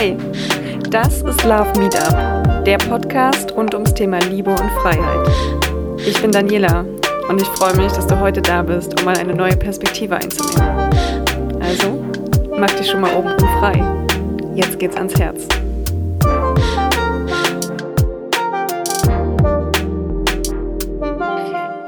Hey, das ist Love Meetup, der Podcast rund ums Thema Liebe und Freiheit. Ich bin Daniela und ich freue mich, dass du heute da bist, um mal eine neue Perspektive einzunehmen. Also, mach dich schon mal oben frei. Jetzt geht's ans Herz.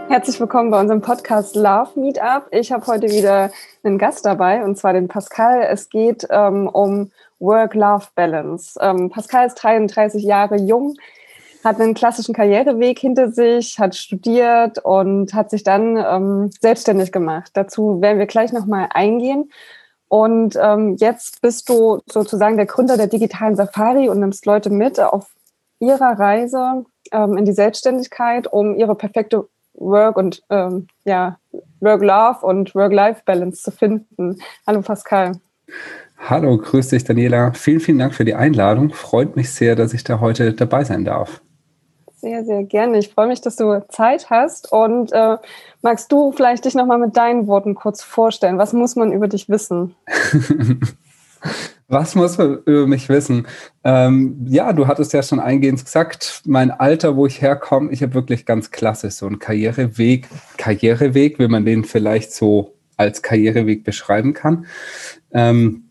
Herzlich willkommen bei unserem Podcast Love Meetup. Ich habe heute wieder einen Gast dabei, und zwar den Pascal. Es geht ähm, um Work-Life-Balance. Ähm, Pascal ist 33 Jahre jung, hat einen klassischen Karriereweg hinter sich, hat studiert und hat sich dann ähm, selbstständig gemacht. Dazu werden wir gleich nochmal eingehen. Und ähm, jetzt bist du sozusagen der Gründer der digitalen Safari und nimmst Leute mit auf ihrer Reise ähm, in die Selbstständigkeit, um ihre perfekte Work und ähm, ja, Work-Love und Work-Life-Balance zu finden. Hallo Pascal. Hallo, grüß dich Daniela. Vielen, vielen Dank für die Einladung. Freut mich sehr, dass ich da heute dabei sein darf. Sehr, sehr gerne. Ich freue mich, dass du Zeit hast. Und äh, magst du vielleicht dich nochmal mit deinen Worten kurz vorstellen? Was muss man über dich wissen? Was muss man über mich wissen? Ähm, ja, du hattest ja schon eingehend gesagt, mein Alter, wo ich herkomme, ich habe wirklich ganz klassisch so einen Karriereweg. Karriereweg, wie man den vielleicht so als Karriereweg beschreiben kann. Ähm,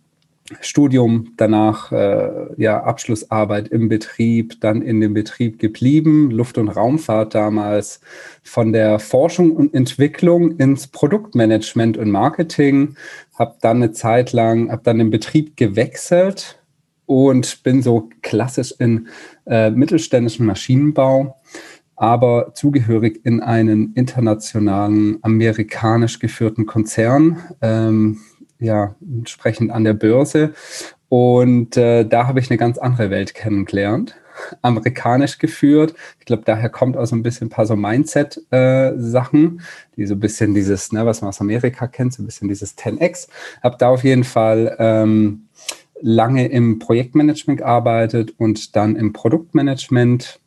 Studium, danach äh, ja Abschlussarbeit im Betrieb, dann in dem Betrieb geblieben, Luft- und Raumfahrt damals von der Forschung und Entwicklung ins Produktmanagement und Marketing, habe dann eine Zeit lang, habe dann den Betrieb gewechselt und bin so klassisch in äh, mittelständischen Maschinenbau aber zugehörig in einen internationalen, amerikanisch geführten Konzern. Ähm, ja, entsprechend an der Börse. Und äh, da habe ich eine ganz andere Welt kennengelernt, amerikanisch geführt. Ich glaube, daher kommt auch so ein bisschen ein paar so Mindset-Sachen, äh, die so ein bisschen dieses, ne, was man aus Amerika kennt, so ein bisschen dieses 10x. Habe da auf jeden Fall ähm, lange im Projektmanagement gearbeitet und dann im Produktmanagement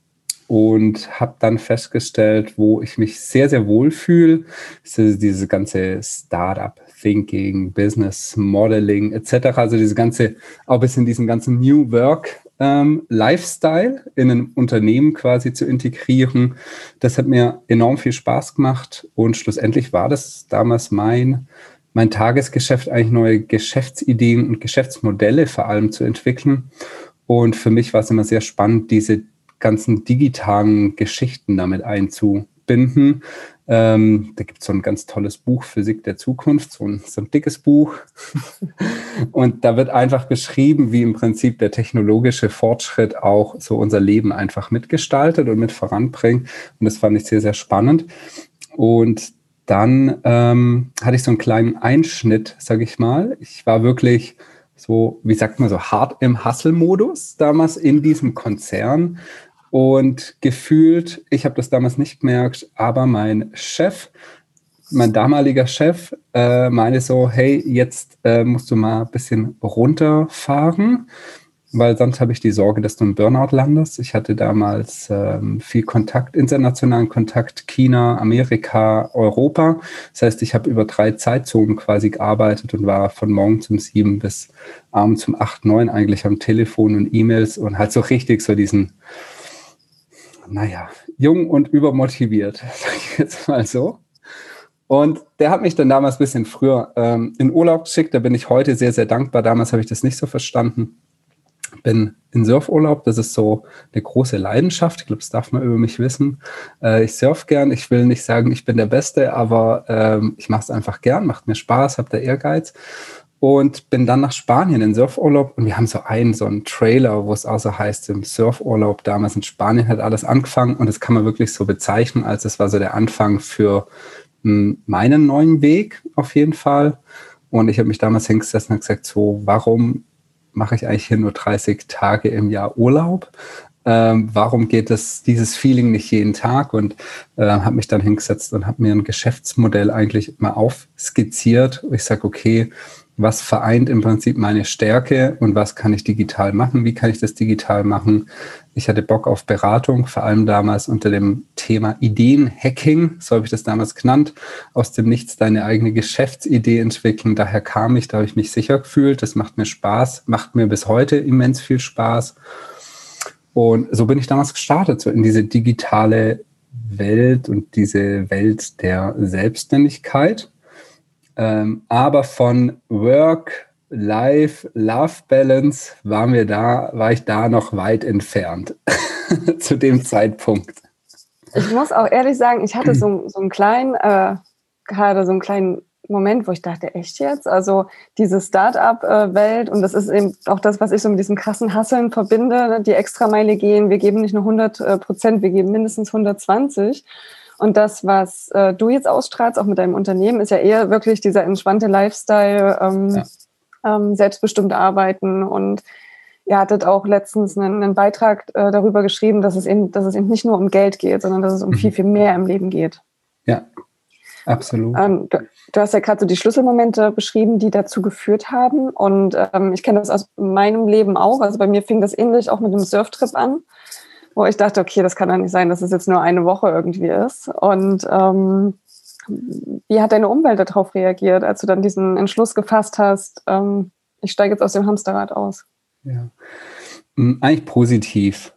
und habe dann festgestellt, wo ich mich sehr, sehr wohl fühle, ist diese ganze Startup Thinking, Business Modeling etc. Also diese ganze, auch bis in diesen ganzen New Work ähm, Lifestyle in ein Unternehmen quasi zu integrieren. Das hat mir enorm viel Spaß gemacht und schlussendlich war das damals mein mein Tagesgeschäft eigentlich neue Geschäftsideen und Geschäftsmodelle vor allem zu entwickeln. Und für mich war es immer sehr spannend, diese ganzen digitalen Geschichten damit einzubinden. Ähm, da gibt es so ein ganz tolles Buch, Physik der Zukunft, so ein, so ein dickes Buch. und da wird einfach beschrieben, wie im Prinzip der technologische Fortschritt auch so unser Leben einfach mitgestaltet und mit voranbringt. Und das fand ich sehr, sehr spannend. Und dann ähm, hatte ich so einen kleinen Einschnitt, sage ich mal. Ich war wirklich so, wie sagt man so, hart im Hustle-Modus damals in diesem Konzern und gefühlt, ich habe das damals nicht gemerkt, aber mein Chef, mein damaliger Chef, äh, meinte so, hey, jetzt äh, musst du mal ein bisschen runterfahren, weil sonst habe ich die Sorge, dass du im Burnout landest. Ich hatte damals ähm, viel Kontakt, internationalen Kontakt, China, Amerika, Europa. Das heißt, ich habe über drei Zeitzonen quasi gearbeitet und war von morgen zum sieben bis abends um acht, neun eigentlich am Telefon und E-Mails und halt so richtig so diesen naja, jung und übermotiviert, sage ich jetzt mal so. Und der hat mich dann damals ein bisschen früher ähm, in Urlaub geschickt. Da bin ich heute sehr, sehr dankbar. Damals habe ich das nicht so verstanden. Bin in Surfurlaub. Das ist so eine große Leidenschaft. Ich glaube, das darf man über mich wissen. Äh, ich surf gern. Ich will nicht sagen, ich bin der Beste, aber ähm, ich mache es einfach gern. Macht mir Spaß, habe da Ehrgeiz und bin dann nach Spanien in Surfurlaub und wir haben so einen, so einen Trailer, wo es auch so heißt, im Surfurlaub damals in Spanien hat alles angefangen und das kann man wirklich so bezeichnen, als es war so der Anfang für hm, meinen neuen Weg auf jeden Fall. Und ich habe mich damals hingesessen und gesagt, so, warum mache ich eigentlich hier nur 30 Tage im Jahr Urlaub? ähm, warum geht das, dieses Feeling nicht jeden Tag? Und äh, habe mich dann hingesetzt und habe mir ein Geschäftsmodell eigentlich mal aufskizziert. Ich sage, okay, was vereint im Prinzip meine Stärke und was kann ich digital machen? Wie kann ich das digital machen? Ich hatte Bock auf Beratung, vor allem damals unter dem Thema Ideenhacking, so habe ich das damals genannt, aus dem Nichts deine eigene Geschäftsidee entwickeln. Daher kam ich, da habe ich mich sicher gefühlt. Das macht mir Spaß, macht mir bis heute immens viel Spaß. Und so bin ich damals gestartet, so in diese digitale Welt und diese Welt der Selbstständigkeit. Ähm, aber von Work, Life, Love Balance waren wir da, war ich da noch weit entfernt zu dem Zeitpunkt. Ich muss auch ehrlich sagen, ich hatte so, so einen kleinen, äh, gerade so einen kleinen Moment, wo ich dachte, echt jetzt? Also diese Start-up-Welt und das ist eben auch das, was ich so mit diesem krassen Hasseln verbinde, ne? die Extrameile gehen. Wir geben nicht nur 100 äh, Prozent, wir geben mindestens 120. Und das, was äh, du jetzt ausstrahlst, auch mit deinem Unternehmen, ist ja eher wirklich dieser entspannte Lifestyle, ähm, ja. ähm, selbstbestimmt arbeiten. Und ihr hattet auch letztens einen, einen Beitrag äh, darüber geschrieben, dass es, eben, dass es eben nicht nur um Geld geht, sondern dass es um mhm. viel, viel mehr im Leben geht. Ja, absolut. Ähm, du, du, hast ja gerade so die Schlüsselmomente beschrieben, die dazu geführt haben. Und ähm, ich kenne das aus meinem Leben auch. Also bei mir fing das ähnlich auch mit einem Surftrip an wo ich dachte, okay, das kann doch nicht sein, dass es jetzt nur eine Woche irgendwie ist. Und ähm, wie hat deine Umwelt darauf reagiert, als du dann diesen Entschluss gefasst hast, ähm, ich steige jetzt aus dem Hamsterrad aus? Ja, hm, eigentlich positiv.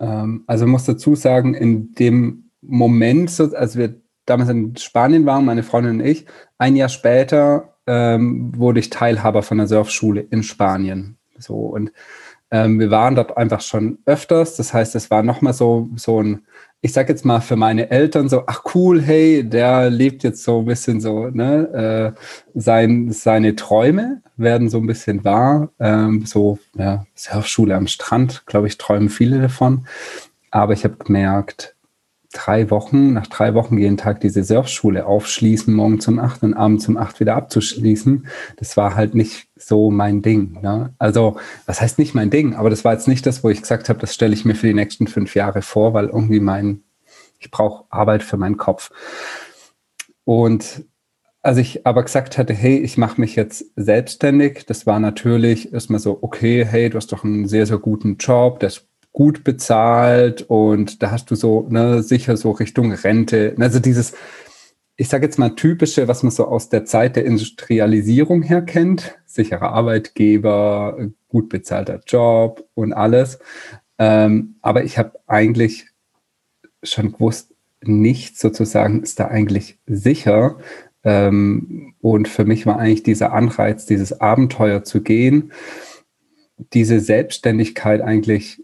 Ähm, also muss dazu sagen, in dem Moment, als wir damals in Spanien waren, meine Freundin und ich, ein Jahr später ähm, wurde ich Teilhaber von der Surfschule in Spanien. So und ähm, wir waren dort einfach schon öfters. Das heißt, es war nochmal so, so ein, ich sag jetzt mal für meine Eltern so, ach cool, hey, der lebt jetzt so ein bisschen so, ne, äh, sein, seine Träume werden so ein bisschen wahr. Ähm, so, ja, Surfschule am Strand, glaube ich, träumen viele davon. Aber ich habe gemerkt, drei Wochen, nach drei Wochen jeden Tag diese Surfschule aufschließen, morgen zum acht und abends um acht wieder abzuschließen, das war halt nicht so mein Ding. Ne? Also, was heißt nicht mein Ding? Aber das war jetzt nicht das, wo ich gesagt habe, das stelle ich mir für die nächsten fünf Jahre vor, weil irgendwie mein, ich brauche Arbeit für meinen Kopf. Und als ich aber gesagt hatte, hey, ich mache mich jetzt selbstständig, das war natürlich erstmal so, okay, hey, du hast doch einen sehr, sehr guten Job, ist gut bezahlt und da hast du so ne, sicher so Richtung Rente. Also dieses, ich sage jetzt mal typische, was man so aus der Zeit der Industrialisierung her kennt, sicherer Arbeitgeber, gut bezahlter Job und alles. Ähm, aber ich habe eigentlich schon gewusst, nichts sozusagen ist da eigentlich sicher. Ähm, und für mich war eigentlich dieser Anreiz, dieses Abenteuer zu gehen, diese Selbstständigkeit eigentlich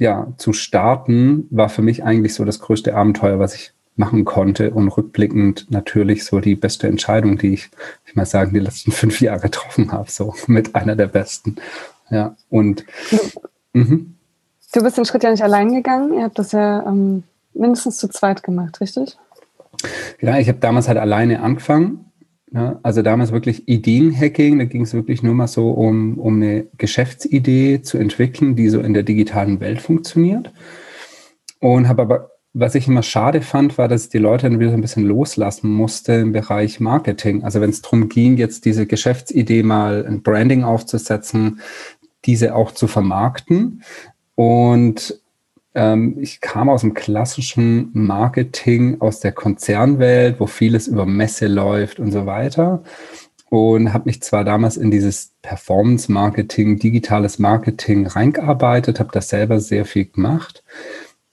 ja, zu starten, war für mich eigentlich so das größte Abenteuer, was ich machen konnte und rückblickend natürlich so die beste Entscheidung, die ich, ich mal sagen, die letzten fünf Jahre getroffen habe, so mit einer der besten. Ja, und mhm. du bist den Schritt ja nicht allein gegangen. Ihr habt das ja ähm, mindestens zu zweit gemacht, richtig? Ja, ich habe damals halt alleine angefangen ja, also damals wirklich Ideenhacking, da ging es wirklich nur mal so um, um eine Geschäftsidee zu entwickeln, die so in der digitalen Welt funktioniert. Und habe aber, was ich immer schade fand, war, dass ich die Leute dann wieder so ein bisschen loslassen musste im Bereich Marketing. Also wenn es darum ging, jetzt diese Geschäftsidee mal ein Branding aufzusetzen, diese auch zu vermarkten. Und ich kam aus dem klassischen Marketing, aus der Konzernwelt, wo vieles über Messe läuft und so weiter. Und habe mich zwar damals in dieses Performance-Marketing, digitales Marketing reingearbeitet, habe das selber sehr viel gemacht,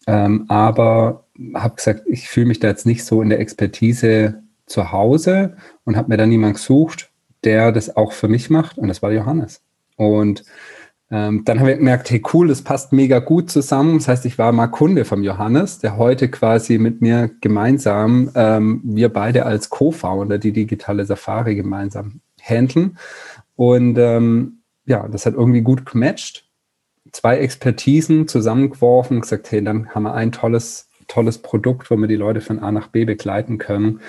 ähm, aber habe gesagt, ich fühle mich da jetzt nicht so in der Expertise zu Hause und habe mir dann jemanden gesucht, der das auch für mich macht und das war Johannes. Und ähm, dann habe ich gemerkt, hey cool, das passt mega gut zusammen. Das heißt, ich war mal Kunde vom Johannes, der heute quasi mit mir gemeinsam, ähm, wir beide als Co-Founder die digitale Safari gemeinsam handeln. Und ähm, ja, das hat irgendwie gut gematcht. Zwei Expertisen zusammengeworfen, gesagt, hey, dann haben wir ein tolles, tolles Produkt, wo wir die Leute von A nach B begleiten können.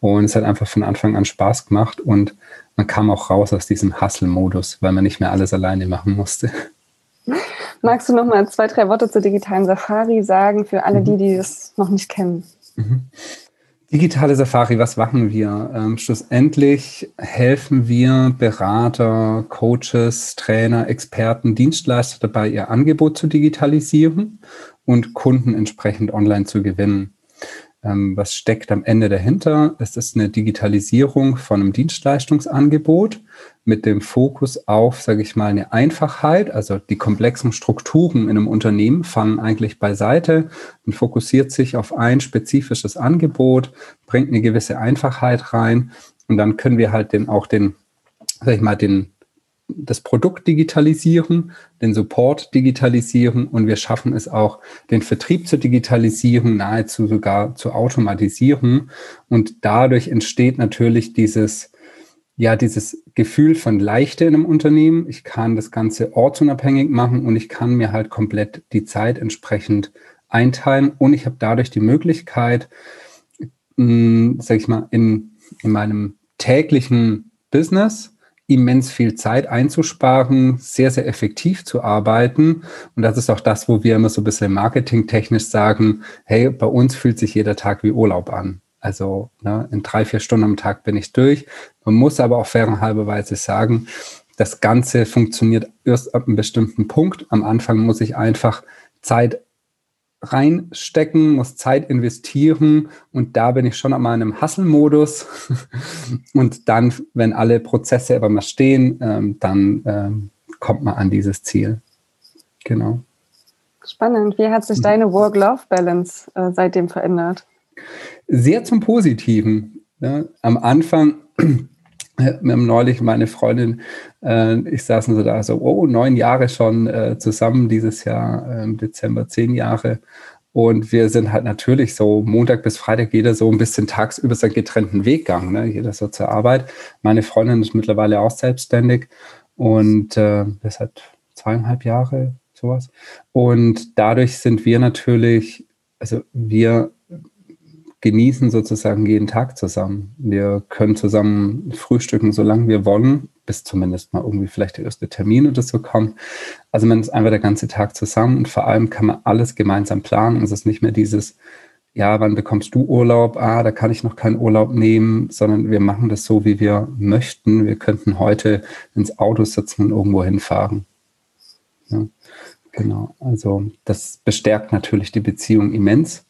Und es hat einfach von Anfang an Spaß gemacht und man kam auch raus aus diesem Hustle-Modus, weil man nicht mehr alles alleine machen musste. Magst du noch mal zwei, drei Worte zur digitalen Safari sagen für alle die, die es noch nicht kennen? Mhm. Digitale Safari, was machen wir? Ähm, schlussendlich helfen wir Berater, Coaches, Trainer, Experten, Dienstleister dabei, ihr Angebot zu digitalisieren und Kunden entsprechend online zu gewinnen. Ähm, was steckt am Ende dahinter? Es ist eine Digitalisierung von einem Dienstleistungsangebot mit dem Fokus auf, sage ich mal, eine Einfachheit. Also die komplexen Strukturen in einem Unternehmen fallen eigentlich beiseite und fokussiert sich auf ein spezifisches Angebot, bringt eine gewisse Einfachheit rein und dann können wir halt den, auch den, sag ich mal, den das Produkt digitalisieren, den Support digitalisieren und wir schaffen es auch, den Vertrieb zu digitalisieren, nahezu sogar zu automatisieren. Und dadurch entsteht natürlich dieses, ja, dieses Gefühl von Leichte in einem Unternehmen. Ich kann das Ganze ortsunabhängig machen und ich kann mir halt komplett die Zeit entsprechend einteilen und ich habe dadurch die Möglichkeit, mh, hm, ich mal, in, in meinem täglichen Business immens viel Zeit einzusparen, sehr, sehr effektiv zu arbeiten. Und das ist auch das, wo wir immer so ein bisschen marketingtechnisch sagen, hey, bei uns fühlt sich jeder Tag wie Urlaub an. Also ne, in drei, vier Stunden am Tag bin ich durch. Man muss aber auch fairenhalberweise sagen, das Ganze funktioniert erst ab einem bestimmten Punkt. Am Anfang muss ich einfach Zeit reinstecken, muss Zeit investieren und da bin ich schon an meinem Hustle-Modus. und dann, wenn alle Prozesse aber mal stehen, ähm, dann ähm, kommt man an dieses Ziel. Genau. Spannend. Wie hat sich mhm. deine Work-Life-Balance äh, seitdem verändert? Sehr zum Positiven. Ja. Am Anfang wir haben neulich meine Freundin, äh, ich saßen so da, so, oh, neun Jahre schon äh, zusammen dieses Jahr, im Dezember zehn Jahre. Und wir sind halt natürlich so Montag bis Freitag jeder so ein bisschen tagsüber seinen getrennten Weg gegangen, ne? jeder so zur Arbeit. Meine Freundin ist mittlerweile auch selbstständig und äh, das hat zweieinhalb Jahre sowas. Und dadurch sind wir natürlich, also wir genießen sozusagen jeden Tag zusammen. Wir können zusammen frühstücken, solange wir wollen, bis zumindest mal irgendwie vielleicht der erste Termin oder so kommt. Also man ist einfach der ganze Tag zusammen und vor allem kann man alles gemeinsam planen. Es ist nicht mehr dieses, ja, wann bekommst du Urlaub? Ah, da kann ich noch keinen Urlaub nehmen, sondern wir machen das so, wie wir möchten. Wir könnten heute ins Auto sitzen und irgendwo hinfahren. Ja, genau. Also das bestärkt natürlich die Beziehung immens.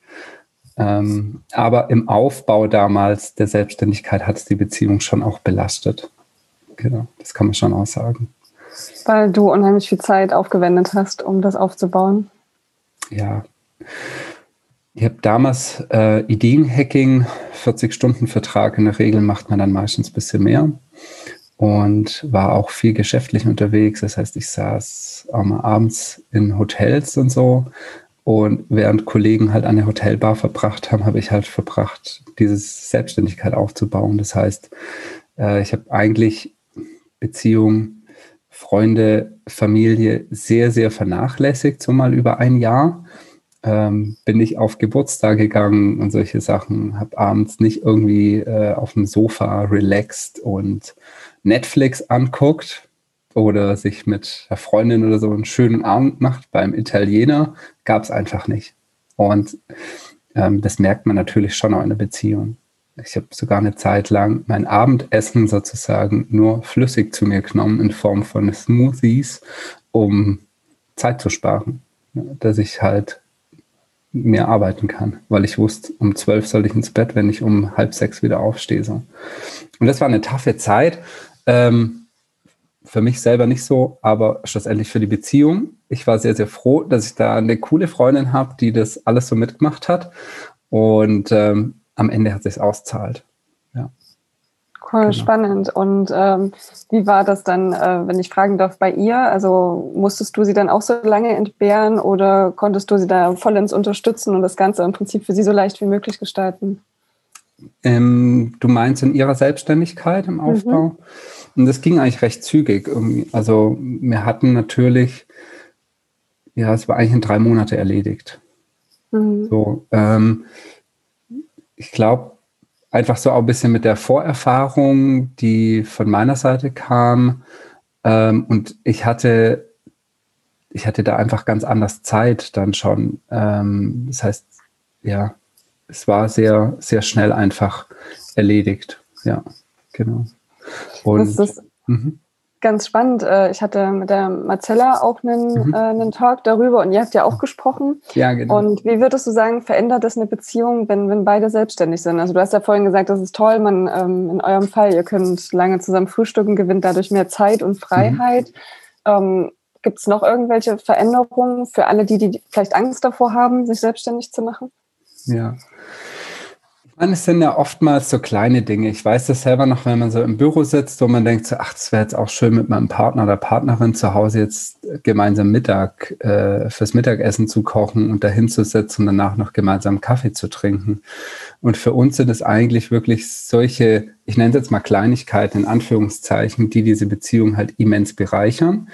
Ähm, aber im Aufbau damals der Selbstständigkeit hat es die Beziehung schon auch belastet. Genau, das kann man schon auch sagen. Weil du unheimlich viel Zeit aufgewendet hast, um das aufzubauen. Ja. Ich habe damals äh, Ideenhacking, 40-Stunden-Vertrag. In der Regel macht man dann meistens ein bisschen mehr und war auch viel geschäftlich unterwegs. Das heißt, ich saß auch mal abends in Hotels und so, und während Kollegen halt eine Hotelbar verbracht haben, habe ich halt verbracht, diese Selbstständigkeit aufzubauen. Das heißt, äh, ich habe eigentlich Beziehung, Freunde, Familie sehr, sehr vernachlässigt, so mal über ein Jahr. Ähm, bin ich auf Geburtstag gegangen und solche Sachen, habe abends nicht irgendwie äh, auf dem Sofa relaxed und Netflix anguckt, oder sich mit der Freundin oder so einen schönen Abend macht beim Italiener, gab es einfach nicht. Und ähm, das merkt man natürlich schon auch in der Beziehung. Ich habe sogar eine Zeit lang mein Abendessen sozusagen nur flüssig zu mir genommen in Form von Smoothies, um Zeit zu sparen. Dass ich halt mehr arbeiten kann, weil ich wusste, um zwölf soll ich ins Bett, wenn ich um halb sechs wieder aufstehe. Und das war eine taffe Zeit. Ähm, für mich selber nicht so, aber schlussendlich für die Beziehung. Ich war sehr, sehr froh, dass ich da eine coole Freundin habe, die das alles so mitgemacht hat. Und ähm, am Ende hat sich auszahlt. Ja. Cool, genau. spannend. Und ähm, wie war das dann, äh, wenn ich fragen darf, bei ihr? Also musstest du sie dann auch so lange entbehren oder konntest du sie da vollends unterstützen und das Ganze im Prinzip für sie so leicht wie möglich gestalten? Ähm, du meinst in ihrer Selbstständigkeit im Aufbau? Mhm. Und das ging eigentlich recht zügig. Irgendwie. Also wir hatten natürlich, ja, es war eigentlich in drei Monate erledigt. Mhm. So, ähm, ich glaube, einfach so auch ein bisschen mit der Vorerfahrung, die von meiner Seite kam. Ähm, und ich hatte ich hatte da einfach ganz anders Zeit dann schon. Ähm, das heißt, ja, es war sehr, sehr schnell einfach erledigt. Ja, genau. Und, das ist mhm. ganz spannend. Äh, ich hatte mit der Marcella auch einen, mhm. äh, einen Talk darüber und ihr habt ja auch gesprochen. Ja, genau. Und wie würdest du sagen, verändert das eine Beziehung, wenn, wenn beide selbstständig sind? Also du hast ja vorhin gesagt, das ist toll, man ähm, in eurem Fall, ihr könnt lange zusammen frühstücken, gewinnt dadurch mehr Zeit und Freiheit. Mhm. Ähm, Gibt es noch irgendwelche Veränderungen für alle, die, die vielleicht Angst davor haben, sich selbstständig zu machen? Ja. Es sind ja oftmals so kleine Dinge. Ich weiß das selber noch, wenn man so im Büro sitzt und man denkt so, ach, es wäre jetzt auch schön mit meinem Partner oder Partnerin zu Hause jetzt gemeinsam Mittag äh, fürs Mittagessen zu kochen und dahin zu sitzen und danach noch gemeinsam Kaffee zu trinken. Und für uns sind es eigentlich wirklich solche, ich nenne es jetzt mal Kleinigkeiten in Anführungszeichen, die diese Beziehung halt immens bereichern.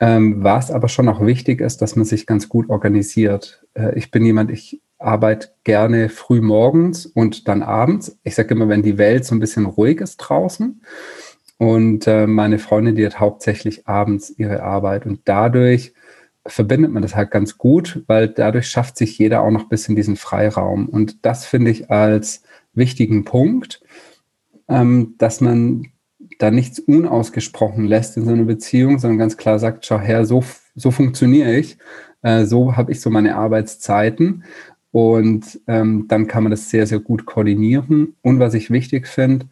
Ähm, was aber schon auch wichtig ist, dass man sich ganz gut organisiert. Äh, ich bin jemand, ich arbeite gerne früh morgens und dann abends. Ich sage immer, wenn die Welt so ein bisschen ruhig ist draußen. Und äh, meine Freundin, die hat hauptsächlich abends ihre Arbeit. Und dadurch verbindet man das halt ganz gut, weil dadurch schafft sich jeder auch noch ein bisschen diesen Freiraum. Und das finde ich als wichtigen Punkt, ähm, dass man da nichts unausgesprochen lässt in so einer Beziehung, sondern ganz klar sagt, schau her, so, so funktioniere ich, äh, so habe ich so meine Arbeitszeiten und ähm, dann kann man das sehr, sehr gut koordinieren. Und was ich wichtig finde,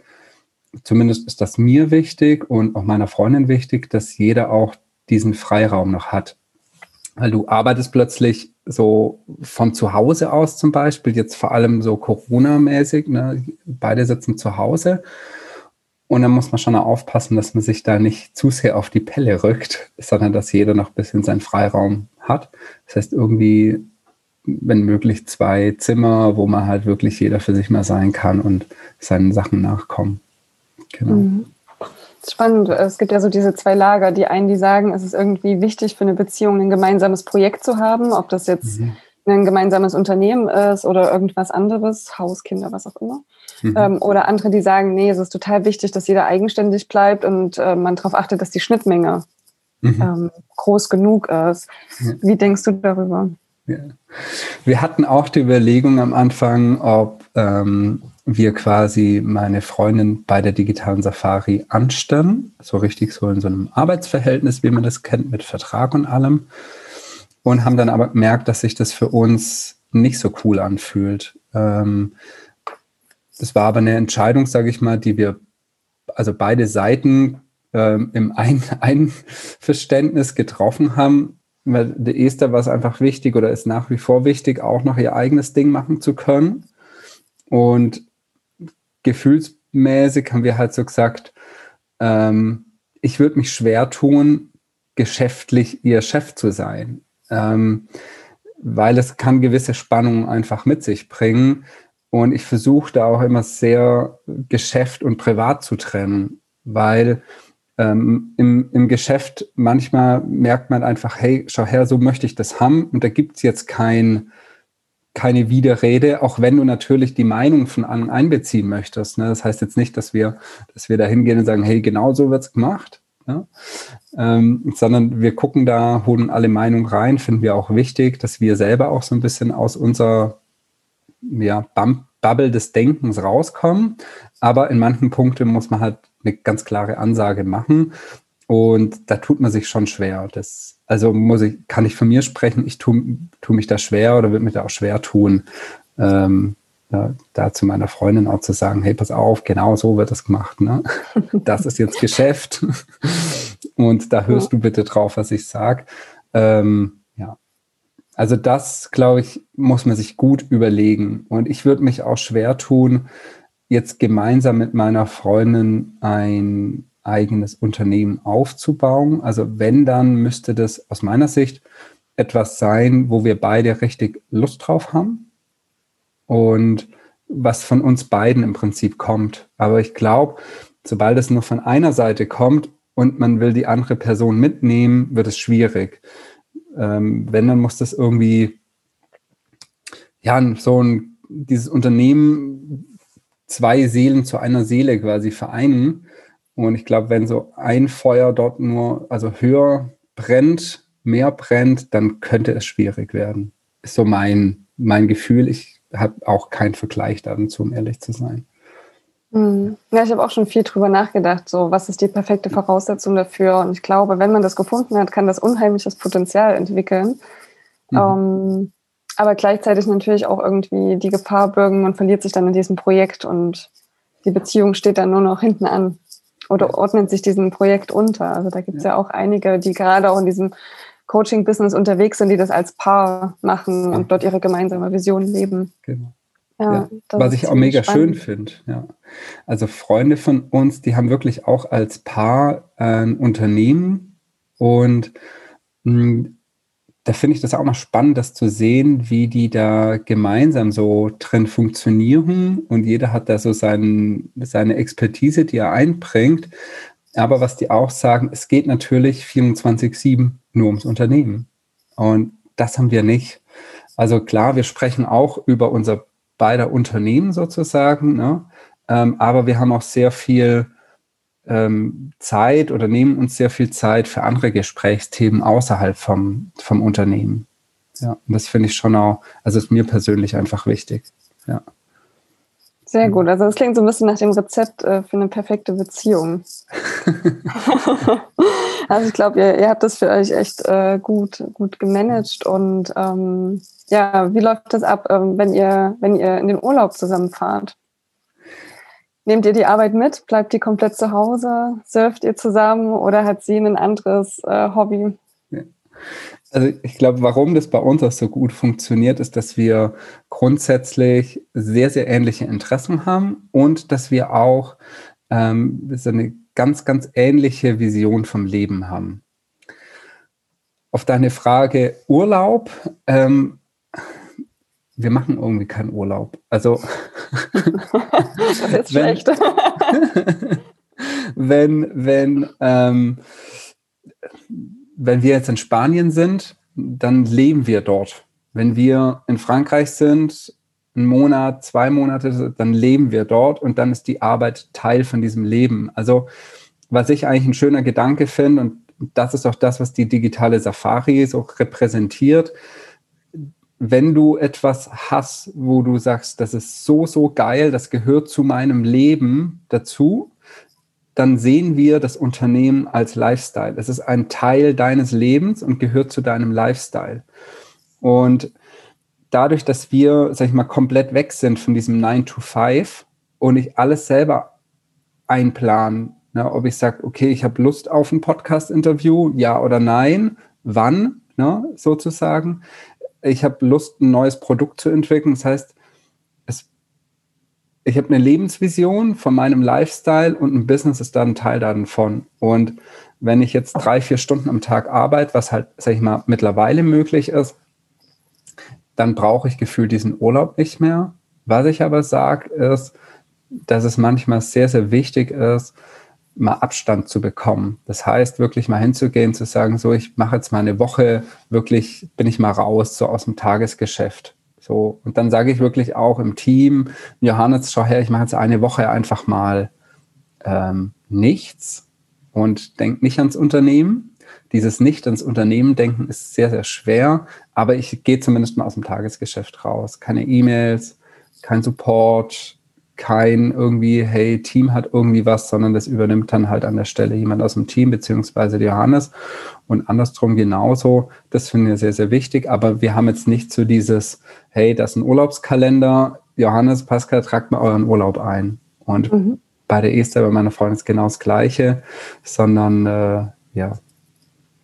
zumindest ist das mir wichtig und auch meiner Freundin wichtig, dass jeder auch diesen Freiraum noch hat. Weil du arbeitest plötzlich so von zu Hause aus zum Beispiel, jetzt vor allem so Corona-mäßig, ne? beide sitzen zu Hause und dann muss man schon aufpassen, dass man sich da nicht zu sehr auf die Pelle rückt, sondern dass jeder noch ein bisschen seinen Freiraum hat. Das heißt, irgendwie, wenn möglich, zwei Zimmer, wo man halt wirklich jeder für sich mal sein kann und seinen Sachen nachkommen. Genau. Mhm. Spannend. Es gibt ja so diese zwei Lager. Die einen, die sagen, es ist irgendwie wichtig für eine Beziehung, ein gemeinsames Projekt zu haben, ob das jetzt mhm. ein gemeinsames Unternehmen ist oder irgendwas anderes, Haus, Kinder, was auch immer. Mhm. Ähm, oder andere, die sagen, nee, es ist total wichtig, dass jeder eigenständig bleibt und äh, man darauf achtet, dass die Schnittmenge mhm. ähm, groß genug ist. Wie denkst du darüber? Ja. Wir hatten auch die Überlegung am Anfang, ob ähm, wir quasi meine Freundin bei der digitalen Safari anstellen, so richtig so in so einem Arbeitsverhältnis, wie man das kennt, mit Vertrag und allem. Und haben dann aber gemerkt, dass sich das für uns nicht so cool anfühlt. Ähm, das war aber eine Entscheidung, sage ich mal, die wir, also beide Seiten ähm, im Ein Einverständnis getroffen haben. Weil der Esther war es einfach wichtig oder ist nach wie vor wichtig, auch noch ihr eigenes Ding machen zu können. Und gefühlsmäßig haben wir halt so gesagt, ähm, ich würde mich schwer tun, geschäftlich ihr Chef zu sein, ähm, weil es kann gewisse Spannungen einfach mit sich bringen. Und ich versuche da auch immer sehr Geschäft und Privat zu trennen, weil ähm, im, im Geschäft manchmal merkt man einfach, hey, schau her, so möchte ich das haben. Und da gibt es jetzt kein, keine Widerrede, auch wenn du natürlich die Meinung von anderen einbeziehen möchtest. Ne? Das heißt jetzt nicht, dass wir, dass wir da hingehen und sagen, hey, genau so wird es gemacht. Ja? Ähm, sondern wir gucken da, holen alle Meinungen rein, finden wir auch wichtig, dass wir selber auch so ein bisschen aus unserer ja, Bubble des Denkens rauskommen. Aber in manchen Punkten muss man halt eine ganz klare Ansage machen. Und da tut man sich schon schwer. Das, also muss ich, kann ich von mir sprechen, ich tue tu mich da schwer oder würde mich da auch schwer tun, ähm, ja, da zu meiner Freundin auch zu sagen, hey, pass auf, genau so wird das gemacht. Ne? Das ist jetzt Geschäft. Und da hörst du bitte drauf, was ich sage. Ähm, also das, glaube ich, muss man sich gut überlegen. Und ich würde mich auch schwer tun, jetzt gemeinsam mit meiner Freundin ein eigenes Unternehmen aufzubauen. Also wenn, dann müsste das aus meiner Sicht etwas sein, wo wir beide richtig Lust drauf haben und was von uns beiden im Prinzip kommt. Aber ich glaube, sobald es nur von einer Seite kommt und man will die andere Person mitnehmen, wird es schwierig. Ähm, wenn, dann muss das irgendwie, ja, so ein, dieses Unternehmen zwei Seelen zu einer Seele quasi vereinen. Und ich glaube, wenn so ein Feuer dort nur, also höher brennt, mehr brennt, dann könnte es schwierig werden. Ist so mein, mein Gefühl. Ich habe auch keinen Vergleich dazu, um ehrlich zu sein. Hm. Ja, ich habe auch schon viel drüber nachgedacht, so was ist die perfekte Voraussetzung dafür. Und ich glaube, wenn man das gefunden hat, kann das unheimliches Potenzial entwickeln. Mhm. Ähm, aber gleichzeitig natürlich auch irgendwie die Gefahr bürgen, man verliert sich dann in diesem Projekt und die Beziehung steht dann nur noch hinten an oder ordnet sich diesem Projekt unter. Also da gibt es ja. ja. auch einige, die gerade auch in diesem Coaching-Business unterwegs sind, die das als Paar machen ja. und dort ihre gemeinsame Vision leben. Genau. Ja, Was ich auch mega spannend. schön finde. Ja. Also Freunde von uns, die haben wirklich auch als Paar ein Unternehmen und mh, hm, da finde ich das auch mal spannend, das zu sehen, wie die da gemeinsam so drin funktionieren und jeder hat da so sein, seine Expertise, die er einbringt. Aber was die auch sagen, es geht natürlich 24-7 nur ums Unternehmen. Und das haben wir nicht. Also klar, wir sprechen auch über unser beider Unternehmen sozusagen, ne? ähm, aber wir haben auch sehr viel ähm, Zeit oder nehmen uns sehr viel Zeit für andere Gesprächsthemen außerhalb vom, vom Unternehmen. Ja, und das finde ich schon auch, also ist mir persönlich einfach wichtig. Ja. Sehr gut. Also das klingt so ein bisschen nach dem Rezept äh, für eine perfekte Beziehung. also ich glaube, ihr, ihr, habt das für euch echt äh, gut, gut gemanagt. Und ähm, ja, wie läuft das ab, ähm, wenn ihr, wenn ihr in den Urlaub zusammenfahrt? Nehmt ihr die Arbeit mit? Bleibt die komplett zu Hause? Surft ihr zusammen oder hat sie ein anderes äh, Hobby? Ja. Also ich glaube, warum das bei uns auch so gut funktioniert, ist, dass wir grundsätzlich sehr, sehr ähnliche Interessen haben und dass wir auch ähm, so eine ganz, ganz ähnliche Vision vom Leben haben. Auf deine Frage Urlaub, ähm, wir machen irgendwie keinen Urlaub. Also das ist wenn, schlecht. wenn, wenn, ähm, wenn wir jetzt in Spanien sind, dann leben wir dort. Wenn wir in Frankreich sind, einen Monat, zwei Monate, dann leben wir dort und dann ist die Arbeit Teil von diesem Leben. Also was ich eigentlich ein schöner Gedanke finde und das ist auch das, was die digitale Safari so repräsentiert, wenn du etwas hast, wo du sagst, das ist so, so geil, das gehört zu meinem Leben dazu, dann sehen wir das Unternehmen als Lifestyle. Es ist ein Teil deines Lebens und gehört zu deinem Lifestyle. Und dadurch, dass wir, sag ich mal, komplett weg sind von diesem 9 to 5 und ich alles selber einplanen, ne, ob ich sage, okay, ich habe Lust auf ein Podcast-Interview, ja oder nein, wann, ne, sozusagen, ich habe Lust, ein neues Produkt zu entwickeln. Das heißt, es, ich habe eine Lebensvision von meinem Lifestyle und ein Business ist da ein Teil davon. Und wenn ich jetzt drei, vier Stunden am Tag arbeite, was halt, sag ich mal, mittlerweile möglich ist, dann brauche ich gefühlt diesen Urlaub nicht mehr. Was ich aber sage, ist, dass es manchmal sehr, sehr wichtig ist, mal Abstand zu bekommen. Das heißt, wirklich mal hinzugehen, zu sagen, so, ich mache jetzt mal eine Woche, wirklich bin ich mal raus, so aus dem Tagesgeschäft. So, und dann sage ich wirklich auch im Team, Johannes, schau her, ich mache jetzt eine Woche einfach mal ähm, nichts und denk nicht ans Unternehmen. Dieses Nicht ans Unternehmen denken ist sehr, sehr schwer, aber ich gehe zumindest mal aus dem Tagesgeschäft raus. Keine E-Mails, kein Support, kein irgendwie, hey, Team hat irgendwie was, sondern das übernimmt dann halt an der Stelle jemand aus dem Team, beziehungsweise Johannes. Und andersrum genauso. Das finden wir sehr, sehr wichtig. Aber wir haben jetzt nicht so dieses, hey, das ist ein Urlaubskalender. Johannes, Pascal, tragt mal euren Urlaub ein. Und mhm. bei der Esther, bei meiner Freundin ist genau das Gleiche, sondern äh, ja,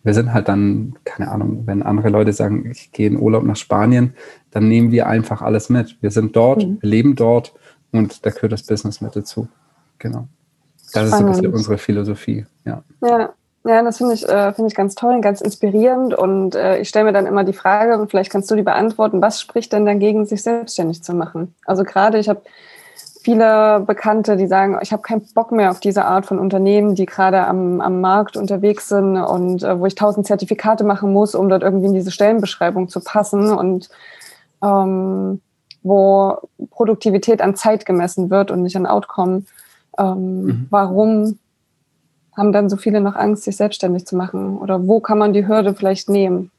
wir sind halt dann, keine Ahnung, wenn andere Leute sagen, ich gehe in Urlaub nach Spanien, dann nehmen wir einfach alles mit. Wir sind dort, mhm. wir leben dort und da gehört das Business mit dazu. Genau. Das Spannend. ist so ein bisschen unsere Philosophie. Ja. ja. Ja, das finde ich, äh, find ich ganz toll und ganz inspirierend. Und äh, ich stelle mir dann immer die Frage, und vielleicht kannst du die beantworten, was spricht denn dagegen, sich selbstständig zu machen? Also gerade, ich habe viele Bekannte, die sagen, ich habe keinen Bock mehr auf diese Art von Unternehmen, die gerade am, am Markt unterwegs sind und äh, wo ich tausend Zertifikate machen muss, um dort irgendwie in diese Stellenbeschreibung zu passen. Und ähm, wo Produktivität an Zeit gemessen wird und nicht an Outcome. Ähm, mhm. Warum haben dann so viele noch Angst, sich selbstständig zu machen? Oder wo kann man die Hürde vielleicht nehmen?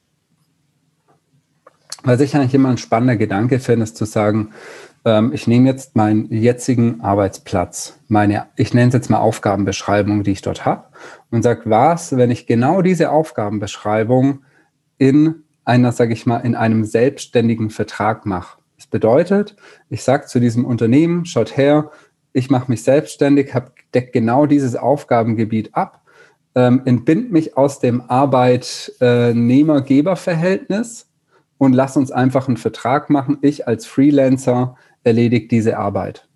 Was ich eigentlich immer ein spannender Gedanke finde, ist zu sagen, ähm, ich nehme jetzt meinen jetzigen Arbeitsplatz, meine, ich nenne es jetzt mal Aufgabenbeschreibung, die ich dort habe, und sage, was, wenn ich genau diese Aufgabenbeschreibung in einer, sage ich mal, in einem selbstständigen Vertrag mache. Bedeutet, ich sage zu diesem Unternehmen, schaut her, ich mache mich selbstständig, decke genau dieses Aufgabengebiet ab, ähm, entbind mich aus dem Arbeitnehmer-Geber-Verhältnis und lass uns einfach einen Vertrag machen. Ich als Freelancer erledige diese Arbeit.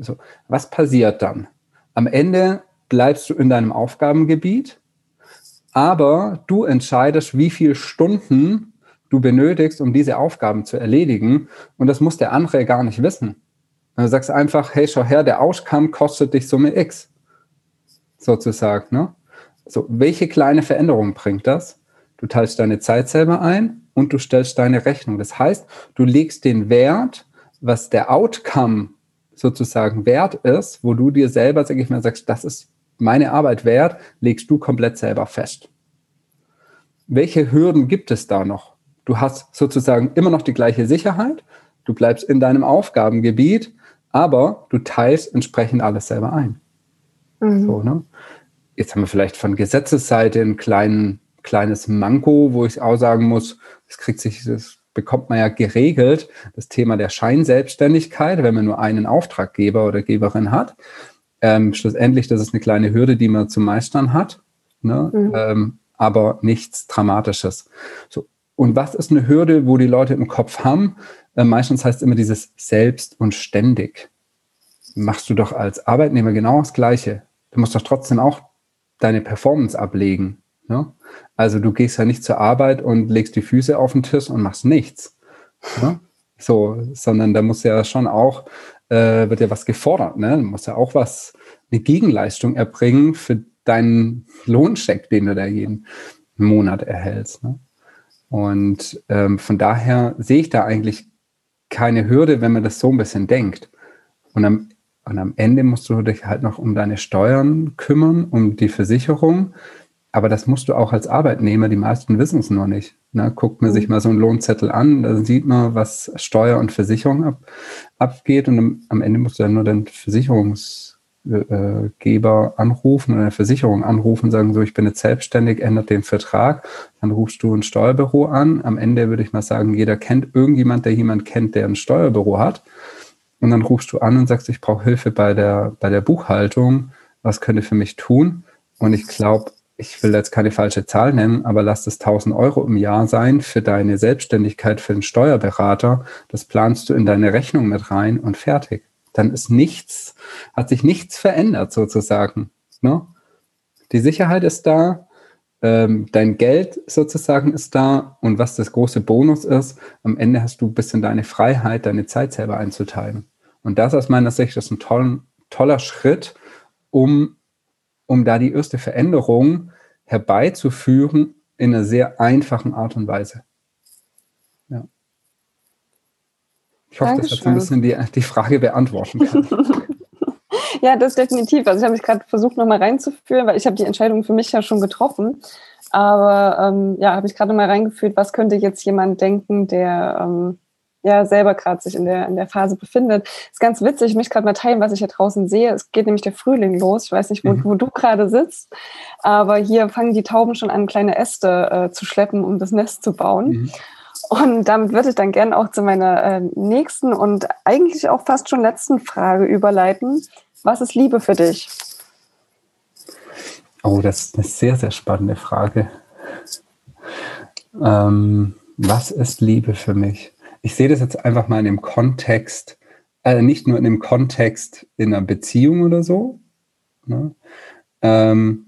So, was passiert dann? Am Ende bleibst du in deinem Aufgabengebiet, aber du entscheidest, wie viele Stunden du benötigst, um diese Aufgaben zu erledigen. Und das muss der andere gar nicht wissen. Du sagst einfach, hey, schau her, der Outcome kostet dich Summe X. Sozusagen. Ne? So, welche kleine Veränderung bringt das? Du teilst deine Zeit selber ein und du stellst deine Rechnung. Das heißt, du legst den Wert, was der Outcome sozusagen wert ist, wo du dir selber, sag ich mal, sagst, das ist meine Arbeit wert, legst du komplett selber fest. Welche Hürden gibt es da noch? Du hast sozusagen immer noch die gleiche Sicherheit, du bleibst in deinem Aufgabengebiet, aber du teilst entsprechend alles selber ein. Mhm. So, ne? Jetzt haben wir vielleicht von Gesetzesseite ein kleinen, kleines Manko, wo ich auch sagen muss, das kriegt sich, das bekommt man ja geregelt, das Thema der Scheinselbstständigkeit, wenn man nur einen Auftraggeber oder Geberin hat. Ähm, schlussendlich, das ist eine kleine Hürde, die man zu meistern hat, ne? Mhm. Ähm, aber nichts Dramatisches. So. Und was ist eine Hürde, wo die Leute im Kopf haben? Äh, meistens heißt immer dieses selbst und ständig. Machst du doch als Arbeitnehmer genau das Gleiche. Du musst doch trotzdem auch deine Performance ablegen. Ne? Also du gehst ja nicht zur Arbeit und legst die Füße auf den Tisch und machst nichts. Ne? So, sondern da muss ja schon auch äh, wird ja was gefordert. Ne? Du musst ja auch was, eine Gegenleistung erbringen für deinen Lohncheck, den du da jeden Monat erhältst. Ne? Und ähm, von daher sehe ich da eigentlich keine Hürde, wenn man das so ein bisschen denkt. Und am, und am Ende musst du dich halt noch um deine Steuern kümmern, um die Versicherung. Aber das musst du auch als Arbeitnehmer, die meisten wissen es nur nicht. Ne? Guckt man mhm. sich mal so einen Lohnzettel an, da sieht man, was Steuer und Versicherung ab, abgeht und am, am Ende musst du dann nur den Versicherungsgeber anrufen oder eine Versicherung anrufen und sagen, so, ich bin jetzt selbstständig, ändert den Vertrag. Dann rufst du ein Steuerbüro an. Am Ende würde ich mal sagen, jeder kennt irgendjemand, der jemand kennt, der ein Steuerbüro hat. Und dann rufst du an und sagst, ich brauche Hilfe bei der, bei der Buchhaltung. Was könnte für mich tun? Und ich glaube, ich will jetzt keine falsche Zahl nennen, aber lass es 1000 Euro im Jahr sein für deine Selbstständigkeit für den Steuerberater. Das planst du in deine Rechnung mit rein und fertig. Dann ist nichts, hat sich nichts verändert sozusagen. Ne? Die Sicherheit ist da, ähm, dein Geld sozusagen ist da und was das große Bonus ist, am Ende hast du ein bisschen deine Freiheit, deine Zeit selber einzuteilen. Und das aus meiner Sicht ist ein toll, toller Schritt, um um da die erste Veränderung herbeizuführen in einer sehr einfachen Art und Weise. Ja. Ich hoffe, Dankeschön. das hat so ein bisschen die, die Frage beantworten kann. ja, das definitiv. Also ich habe mich gerade versucht, nochmal reinzuführen, weil ich habe die Entscheidung für mich ja schon getroffen. Aber ähm, ja, habe ich gerade mal reingeführt, was könnte jetzt jemand denken, der ähm, ja selber gerade sich in der, in der Phase befindet. Ist ganz witzig, ich möchte gerade mal teilen, was ich hier draußen sehe. Es geht nämlich der Frühling los. Ich weiß nicht, wo, mhm. wo du gerade sitzt, aber hier fangen die Tauben schon an, kleine Äste äh, zu schleppen, um das Nest zu bauen. Mhm. Und damit würde ich dann gerne auch zu meiner äh, nächsten und eigentlich auch fast schon letzten Frage überleiten. Was ist Liebe für dich? Oh, das ist eine sehr, sehr spannende Frage. Ähm, was ist Liebe für mich? ich sehe das jetzt einfach mal in dem Kontext, äh, nicht nur in dem Kontext in einer Beziehung oder so. Ne? Ähm,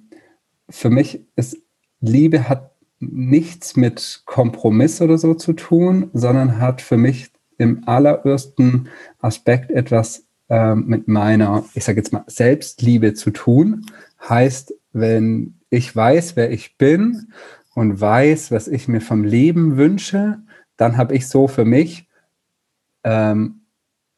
für mich ist Liebe hat nichts mit Kompromiss oder so zu tun, sondern hat für mich im allerersten Aspekt etwas äh, mit meiner, ich sage jetzt mal, Selbstliebe zu tun. Heißt, wenn ich weiß, wer ich bin und weiß, was ich mir vom Leben wünsche, dann habe ich so für mich ähm,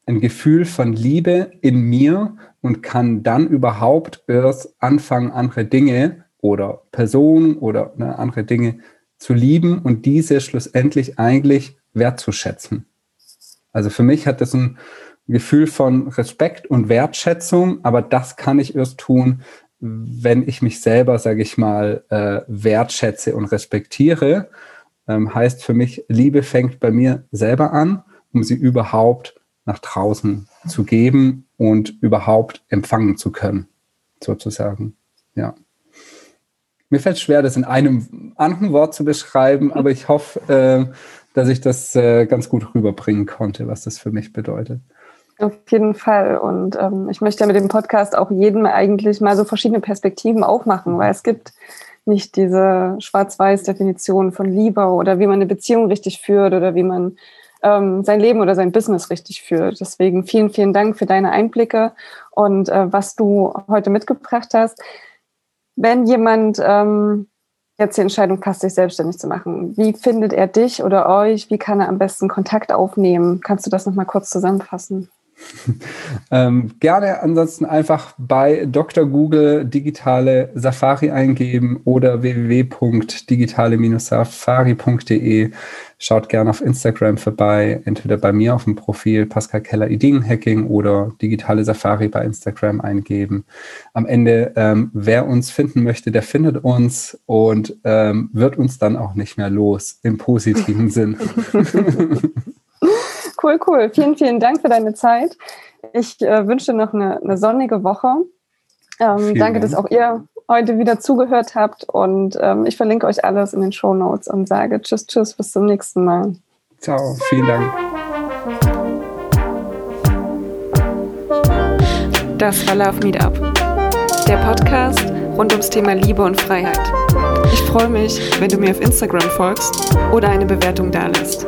ein Gefühl von Liebe in mir und kann dann überhaupt erst anfangen, andere Dinge oder Person oder ne, andere Dinge zu lieben und diese schlussendlich eigentlich wertzuschätzen. Also für mich hat das ein Gefühl von Respekt und Wertschätzung, aber das kann ich erst tun, wenn ich mich selber, sage ich mal, äh, wertschätze und respektiere. Ähm, heißt für mich, Liebe fängt bei mir selber an, um sie überhaupt nach draußen zu geben und überhaupt empfangen zu können, sozusagen. Ja. Mir fällt schwer, das in einem anderen Wort zu beschreiben, aber ich hoffe, äh, dass ich das äh, ganz gut rüberbringen konnte, was das für mich bedeutet. Auf jeden Fall. Und ähm, ich möchte ja mit dem Podcast auch jedem eigentlich mal so verschiedene Perspektiven aufmachen, weil es gibt nicht diese Schwarz-Weiß-Definition von Liebe oder wie man eine Beziehung richtig führt oder wie man ähm, sein Leben oder sein Business richtig führt. Deswegen vielen, vielen Dank für deine Einblicke und äh, was du heute mitgebracht hast. Wenn jemand ähm, jetzt die Entscheidung passt, sich selbstständig zu machen, wie findet er dich oder euch? Wie kann er am besten Kontakt aufnehmen? Kannst du das nochmal kurz zusammenfassen? ähm, gerne ansonsten einfach bei Dr. Google digitale Safari eingeben oder www.digitale-safari.de. Schaut gerne auf Instagram vorbei, entweder bei mir auf dem Profil Pascal Keller Ideenhacking oder digitale Safari bei Instagram eingeben. Am Ende, ähm, wer uns finden möchte, der findet uns und ähm, wird uns dann auch nicht mehr los im positiven Sinn. Cool, cool. Vielen, vielen Dank für deine Zeit. Ich äh, wünsche noch eine, eine sonnige Woche. Ähm, danke, Dank. dass auch ihr heute wieder zugehört habt und ähm, ich verlinke euch alles in den Show Notes und sage Tschüss, Tschüss, bis zum nächsten Mal. Ciao, vielen Dank. Das war Love Meetup, der Podcast rund ums Thema Liebe und Freiheit. Ich freue mich, wenn du mir auf Instagram folgst oder eine Bewertung dalässt.